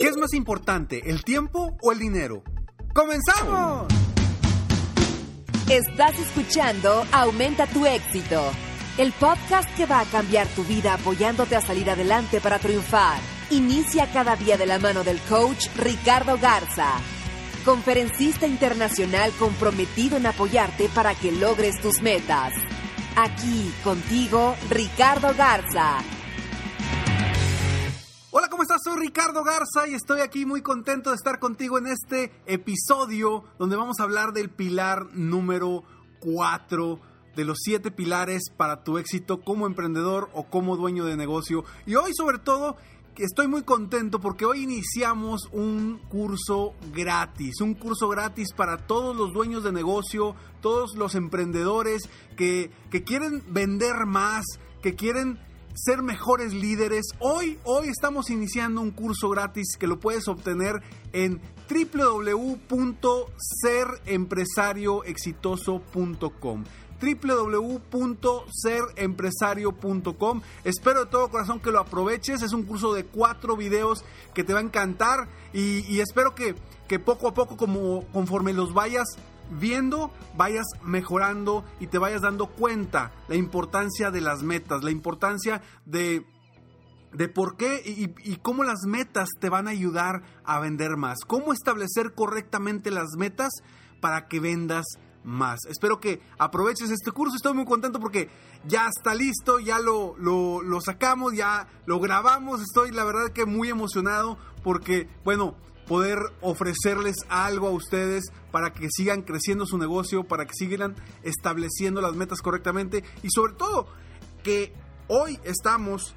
¿Qué es más importante, el tiempo o el dinero? ¡Comenzamos! Estás escuchando Aumenta tu éxito, el podcast que va a cambiar tu vida apoyándote a salir adelante para triunfar. Inicia cada día de la mano del coach Ricardo Garza, conferencista internacional comprometido en apoyarte para que logres tus metas. Aquí contigo, Ricardo Garza. Ricardo Garza y estoy aquí muy contento de estar contigo en este episodio donde vamos a hablar del pilar número 4 de los 7 pilares para tu éxito como emprendedor o como dueño de negocio. Y hoy sobre todo estoy muy contento porque hoy iniciamos un curso gratis, un curso gratis para todos los dueños de negocio, todos los emprendedores que, que quieren vender más, que quieren ser mejores líderes. Hoy, hoy estamos iniciando un curso gratis que lo puedes obtener en www.serempresarioexitoso.com www.serempresario.com Espero de todo corazón que lo aproveches. Es un curso de cuatro videos que te va a encantar y, espero que, que, poco a poco, como, conforme los vayas viendo, vayas mejorando y te vayas dando cuenta la importancia de las metas, la importancia de, de por qué y, cómo las metas te van a ayudar a vender más, cómo establecer correctamente las metas para que vendas más. Espero que aproveches este curso, estoy muy contento porque ya está listo, ya lo, lo, lo sacamos, ya lo grabamos, estoy la verdad que muy emocionado porque, bueno, poder ofrecerles algo a ustedes para que sigan creciendo su negocio, para que sigan estableciendo las metas correctamente y sobre todo que hoy estamos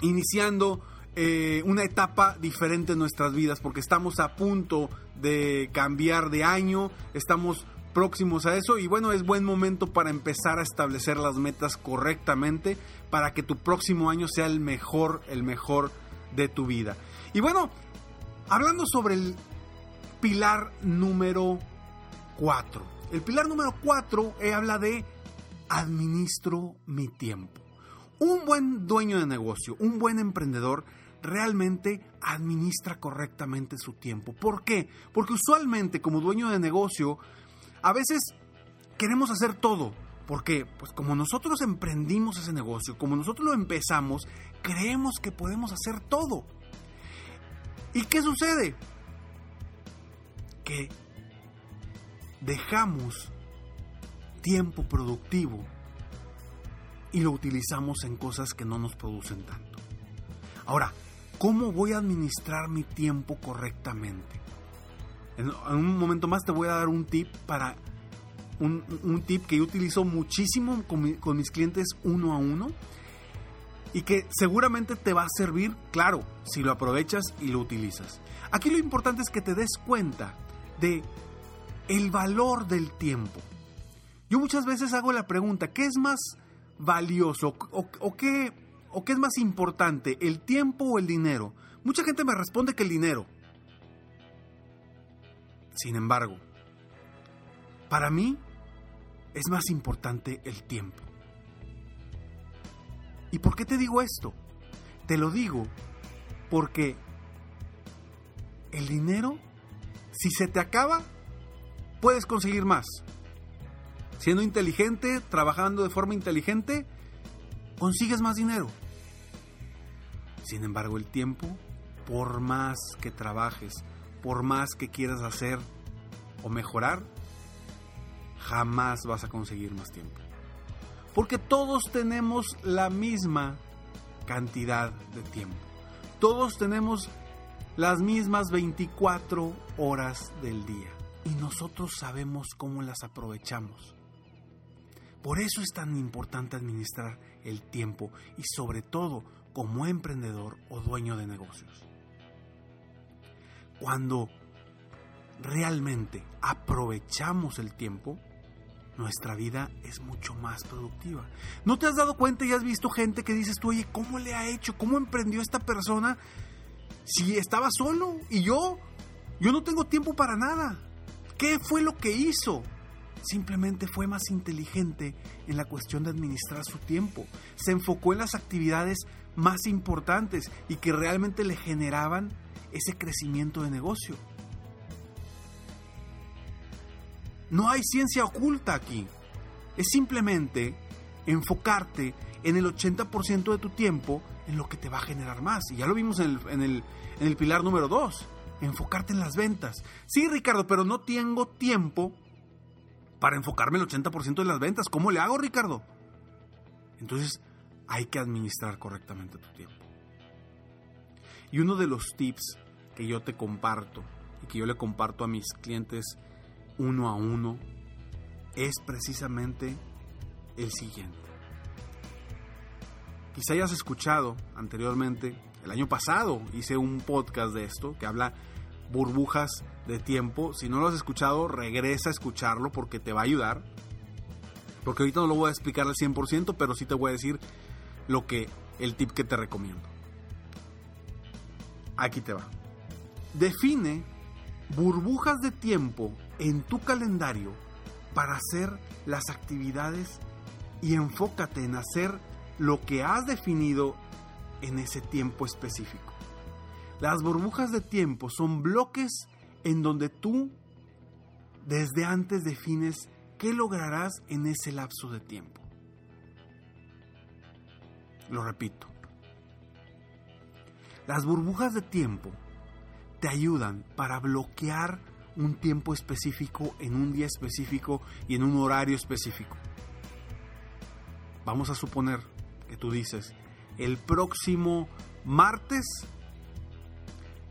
iniciando eh, una etapa diferente en nuestras vidas porque estamos a punto de cambiar de año, estamos próximos a eso y bueno, es buen momento para empezar a establecer las metas correctamente para que tu próximo año sea el mejor, el mejor de tu vida. Y bueno, hablando sobre el pilar número 4. El pilar número 4 eh, habla de administro mi tiempo. Un buen dueño de negocio, un buen emprendedor, realmente administra correctamente su tiempo. ¿Por qué? Porque usualmente como dueño de negocio, a veces queremos hacer todo. Porque, pues como nosotros emprendimos ese negocio, como nosotros lo empezamos, creemos que podemos hacer todo. ¿Y qué sucede? Que dejamos tiempo productivo y lo utilizamos en cosas que no nos producen tanto. Ahora, ¿cómo voy a administrar mi tiempo correctamente? En, un momento más te voy a dar un tip para un, tip que yo utilizo muchísimo con, mis clientes uno a uno y que seguramente te va a servir, claro, si lo aprovechas y lo utilizas. Aquí lo importante es que te des cuenta de el valor del tiempo. Yo muchas veces hago la pregunta, ¿qué es más valioso o, qué, o qué es más importante, el tiempo o el dinero? Mucha gente me responde que el dinero. Sin embargo, para mí es más importante el tiempo. ¿Y por qué te digo esto? Te lo digo porque el dinero, si se te acaba, puedes conseguir más. Siendo inteligente, trabajando de forma inteligente, consigues más dinero. Sin embargo, el tiempo, por más que trabajes, por más que quieras hacer o mejorar, jamás vas a conseguir más tiempo. Porque todos tenemos la misma cantidad de tiempo. Todos tenemos las mismas 24 horas del día y nosotros sabemos cómo las aprovechamos. Por eso es tan importante administrar el tiempo y sobre todo como emprendedor o dueño de negocios. Cuando realmente aprovechamos el tiempo, nuestra vida es mucho más productiva. ¿No te has dado cuenta y has visto gente que dices tú, oye, ¿cómo le ha hecho? ¿Cómo emprendió esta persona si estaba solo? Y yo, yo no tengo tiempo para nada. ¿Qué fue lo que hizo? Simplemente fue más inteligente en la cuestión de administrar su tiempo. Se enfocó en las actividades más importantes y que realmente le generaban ese crecimiento de negocio. No hay ciencia oculta aquí. Es simplemente enfocarte en el 80% de tu tiempo en lo que te va a generar más. Y ya lo vimos en el, en el, pilar número 2. Enfocarte en las ventas. Sí, Ricardo, pero no tengo tiempo para enfocarme el 80% de las ventas. ¿Cómo le hago, Ricardo? Entonces, hay que administrar correctamente tu tiempo. Y uno de los tips que yo te comparto y que yo le comparto a mis clientes uno a uno es precisamente el siguiente. Quizá hayas escuchado anteriormente, el año pasado hice un podcast de esto que habla burbujas de tiempo. Si no lo has escuchado, regresa a escucharlo porque te va a ayudar. Porque ahorita no lo voy a explicar al 100%, pero sí te voy a decir lo que el tip que te recomiendo. Aquí te va. Define burbujas de tiempo en tu calendario para hacer las actividades y enfócate en hacer lo que has definido en ese tiempo específico. Las burbujas de tiempo son bloques en donde tú desde antes defines qué lograrás en ese lapso de tiempo. Lo repito. Las burbujas de tiempo te ayudan para bloquear un tiempo específico en un día específico y en un horario específico. Vamos a suponer que tú dices, el próximo martes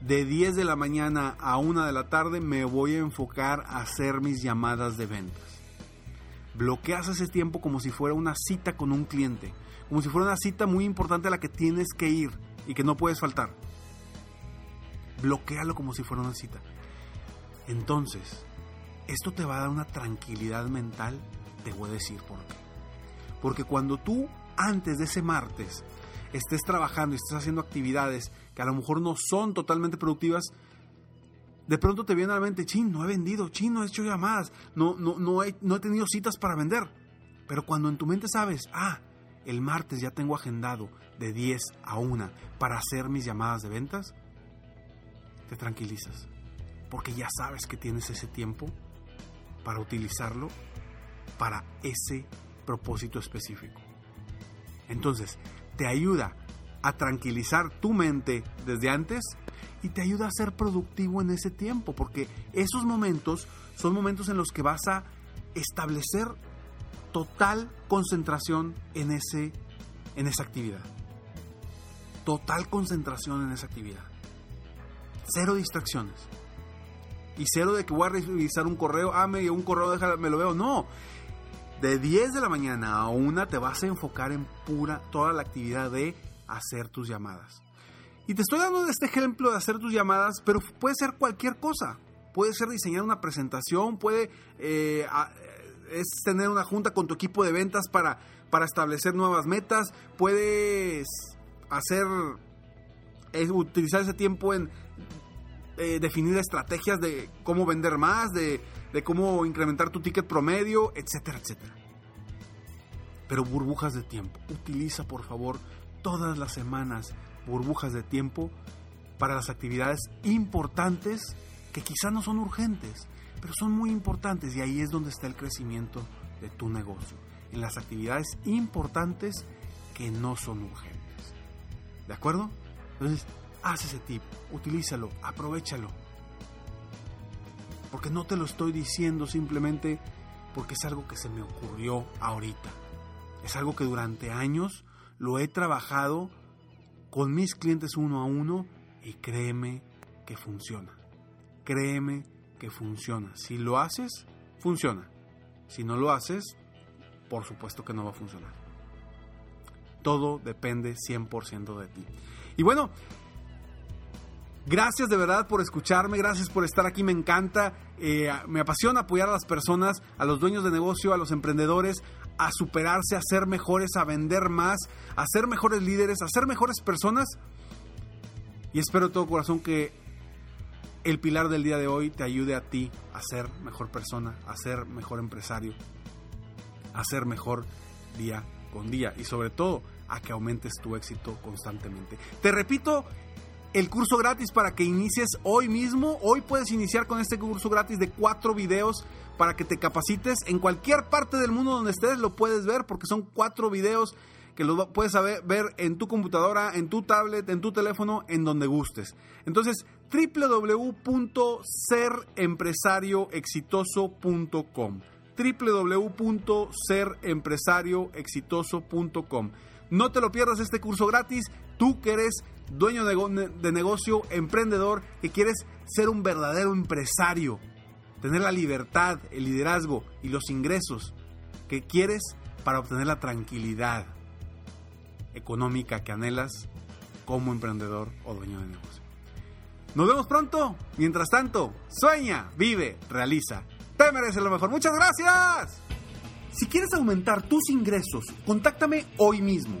de 10 de la mañana a 1 de la tarde me voy a enfocar a hacer mis llamadas de ventas. Bloqueas ese tiempo como si fuera una cita con un cliente, como si fuera una cita muy importante a la que tienes que ir y que no puedes faltar. Bloquealo como si fuera una cita. Entonces, esto te va a dar una tranquilidad mental, te voy a decir por qué. Porque cuando tú, antes de ese martes, estés trabajando y estés haciendo actividades que a lo mejor no son totalmente productivas, de pronto te viene a la mente, chin, no he vendido, chin, no he hecho llamadas, no, no, no, he, no he tenido citas para vender. Pero cuando en tu mente sabes, ah, el martes ya tengo agendado de 10 a 1 para hacer mis llamadas de ventas, te tranquilizas porque ya sabes que tienes ese tiempo para utilizarlo para ese propósito específico. Entonces, te ayuda a tranquilizar tu mente desde antes y te ayuda a ser productivo en ese tiempo, porque esos momentos son momentos en los que vas a establecer total concentración en, ese, en esa actividad. Total concentración en esa actividad. Cero distracciones. Y cero de que voy a revisar un correo, ah, me un correo, déjame, me lo veo. No. De 10 de la mañana a 1 te vas a enfocar en pura, toda la actividad de hacer tus llamadas. Y te estoy dando este ejemplo de hacer tus llamadas, pero puede ser cualquier cosa. Puede ser diseñar una presentación, puede eh, es tener una junta con tu equipo de ventas para, para establecer nuevas metas, puedes hacer, es utilizar ese tiempo en eh, definir estrategias de cómo vender más, de, de cómo incrementar tu ticket promedio, etcétera, etcétera. Pero burbujas de tiempo. Utiliza por favor todas las semanas burbujas de tiempo para las actividades importantes que quizá no son urgentes, pero son muy importantes y ahí es donde está el crecimiento de tu negocio, en las actividades importantes que no son urgentes. ¿De acuerdo? Entonces, haz ese tip, utilízalo, aprovechalo. Porque no te lo estoy diciendo simplemente porque es algo que se me ocurrió ahorita. Es algo que durante años lo he trabajado con mis clientes uno a uno y créeme que funciona. Créeme que funciona. Si lo haces, funciona. Si no lo haces, por supuesto que no va a funcionar. Todo depende 100% de ti. Y bueno, gracias de verdad por escucharme, gracias por estar aquí, me encanta, eh, me apasiona apoyar a las personas, a los dueños de negocio, a los emprendedores, a superarse, a ser mejores, a vender más, a ser mejores líderes, a ser mejores personas. Y espero de todo corazón que el pilar del día de hoy te ayude a ti a ser mejor persona, a ser mejor empresario, a ser mejor día con día y sobre todo a que aumentes tu éxito constantemente. Te repito, el curso gratis para que inicies hoy mismo. Hoy puedes iniciar con este curso gratis de cuatro videos para que te capacites en cualquier parte del mundo donde estés. Lo puedes ver porque son cuatro videos que los puedes ver en tu computadora, en tu tablet, en tu teléfono, en donde gustes. Entonces, www.serempresarioexitoso.com www.serempresarioexitoso.com No te lo pierdas este curso gratis. Tú que eres dueño de, negocio, emprendedor, que quieres ser un verdadero empresario, tener la libertad, el liderazgo y los ingresos que quieres para obtener la tranquilidad económica que anhelas como emprendedor o dueño de negocio. Nos vemos pronto. Mientras tanto, sueña, vive, realiza. Te mereces lo mejor. Muchas gracias. Si quieres aumentar tus ingresos, contáctame hoy mismo.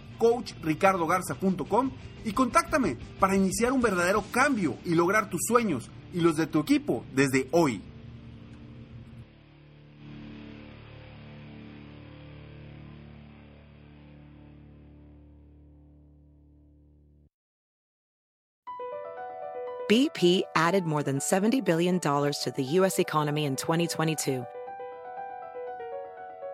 www.coachricardogarza.com y contáctame para iniciar un verdadero cambio y lograr tus sueños y los de tu equipo desde hoy. BP added more than $70 billion to the U.S. economy in 2022.